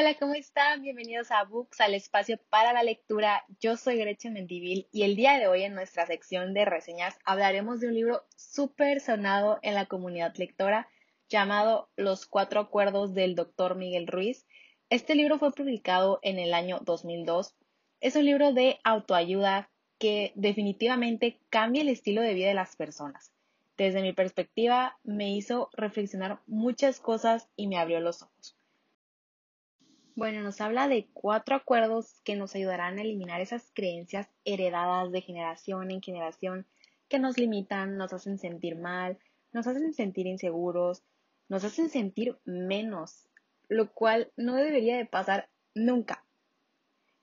Hola, ¿cómo están? Bienvenidos a Books, al espacio para la lectura. Yo soy Gretchen Mendivil y el día de hoy en nuestra sección de reseñas hablaremos de un libro súper sonado en la comunidad lectora llamado Los Cuatro Acuerdos del Dr. Miguel Ruiz. Este libro fue publicado en el año 2002. Es un libro de autoayuda que definitivamente cambia el estilo de vida de las personas. Desde mi perspectiva, me hizo reflexionar muchas cosas y me abrió los ojos. Bueno, nos habla de cuatro acuerdos que nos ayudarán a eliminar esas creencias heredadas de generación en generación que nos limitan, nos hacen sentir mal, nos hacen sentir inseguros, nos hacen sentir menos, lo cual no debería de pasar nunca.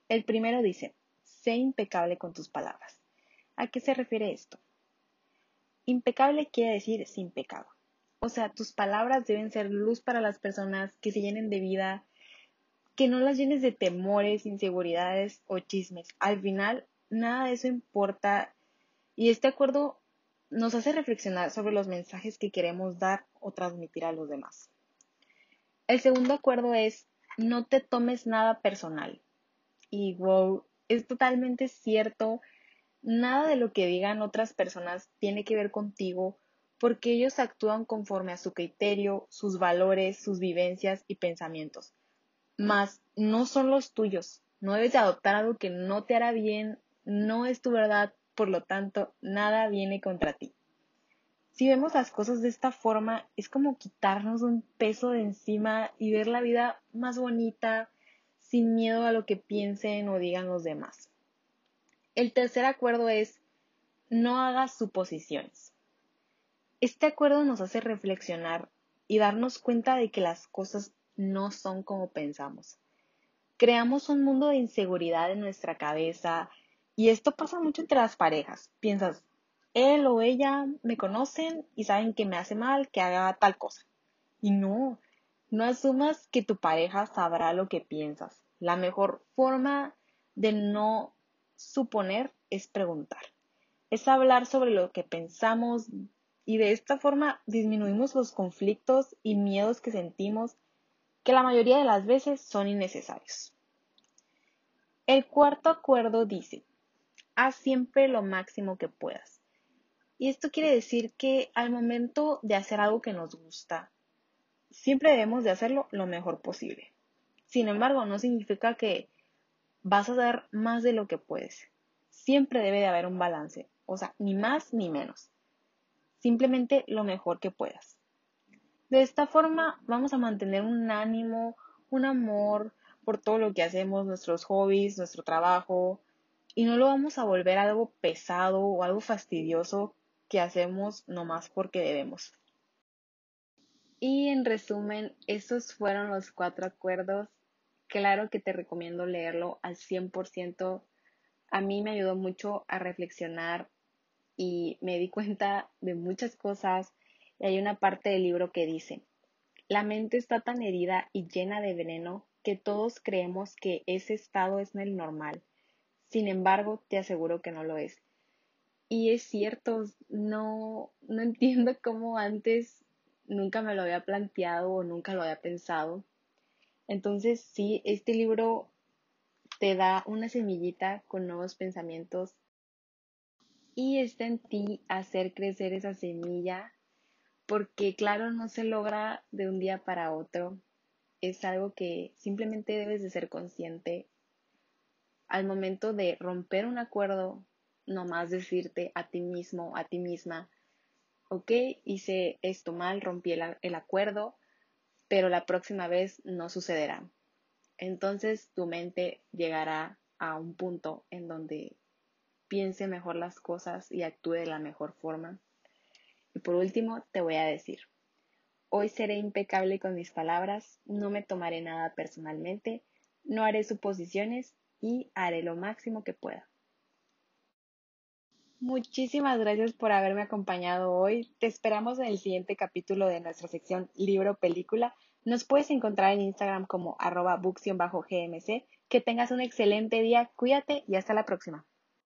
El primero dice, sé impecable con tus palabras. ¿A qué se refiere esto? Impecable quiere decir sin pecado. O sea, tus palabras deben ser luz para las personas que se llenen de vida, que no las llenes de temores, inseguridades o chismes. Al final, nada de eso importa y este acuerdo nos hace reflexionar sobre los mensajes que queremos dar o transmitir a los demás. El segundo acuerdo es no te tomes nada personal. Y wow, es totalmente cierto. Nada de lo que digan otras personas tiene que ver contigo porque ellos actúan conforme a su criterio, sus valores, sus vivencias y pensamientos más no son los tuyos. No debes de adoptar algo que no te hará bien, no es tu verdad, por lo tanto, nada viene contra ti. Si vemos las cosas de esta forma, es como quitarnos un peso de encima y ver la vida más bonita, sin miedo a lo que piensen o digan los demás. El tercer acuerdo es no hagas suposiciones. Este acuerdo nos hace reflexionar y darnos cuenta de que las cosas no son como pensamos. Creamos un mundo de inseguridad en nuestra cabeza y esto pasa mucho entre las parejas. Piensas, él o ella me conocen y saben que me hace mal que haga tal cosa. Y no, no asumas que tu pareja sabrá lo que piensas. La mejor forma de no suponer es preguntar. Es hablar sobre lo que pensamos y de esta forma disminuimos los conflictos y miedos que sentimos que la mayoría de las veces son innecesarios. El cuarto acuerdo dice, haz siempre lo máximo que puedas. Y esto quiere decir que al momento de hacer algo que nos gusta, siempre debemos de hacerlo lo mejor posible. Sin embargo, no significa que vas a dar más de lo que puedes. Siempre debe de haber un balance, o sea, ni más ni menos. Simplemente lo mejor que puedas. De esta forma vamos a mantener un ánimo, un amor por todo lo que hacemos, nuestros hobbies, nuestro trabajo, y no lo vamos a volver algo pesado o algo fastidioso que hacemos nomás porque debemos. Y en resumen, esos fueron los cuatro acuerdos. Claro que te recomiendo leerlo al 100%. A mí me ayudó mucho a reflexionar y me di cuenta de muchas cosas y hay una parte del libro que dice, la mente está tan herida y llena de veneno que todos creemos que ese estado es el normal. Sin embargo, te aseguro que no lo es. Y es cierto, no, no entiendo cómo antes nunca me lo había planteado o nunca lo había pensado. Entonces, sí, este libro te da una semillita con nuevos pensamientos y está en ti hacer crecer esa semilla porque claro, no se logra de un día para otro. Es algo que simplemente debes de ser consciente al momento de romper un acuerdo, no más decirte a ti mismo, a ti misma, ok, hice esto mal, rompí el, el acuerdo, pero la próxima vez no sucederá. Entonces tu mente llegará a un punto en donde piense mejor las cosas y actúe de la mejor forma y por último, te voy a decir, hoy seré impecable con mis palabras, no me tomaré nada personalmente, no haré suposiciones y haré lo máximo que pueda. Muchísimas gracias por haberme acompañado hoy. Te esperamos en el siguiente capítulo de nuestra sección Libro Película. Nos puedes encontrar en Instagram como arroba gmc Que tengas un excelente día, cuídate y hasta la próxima.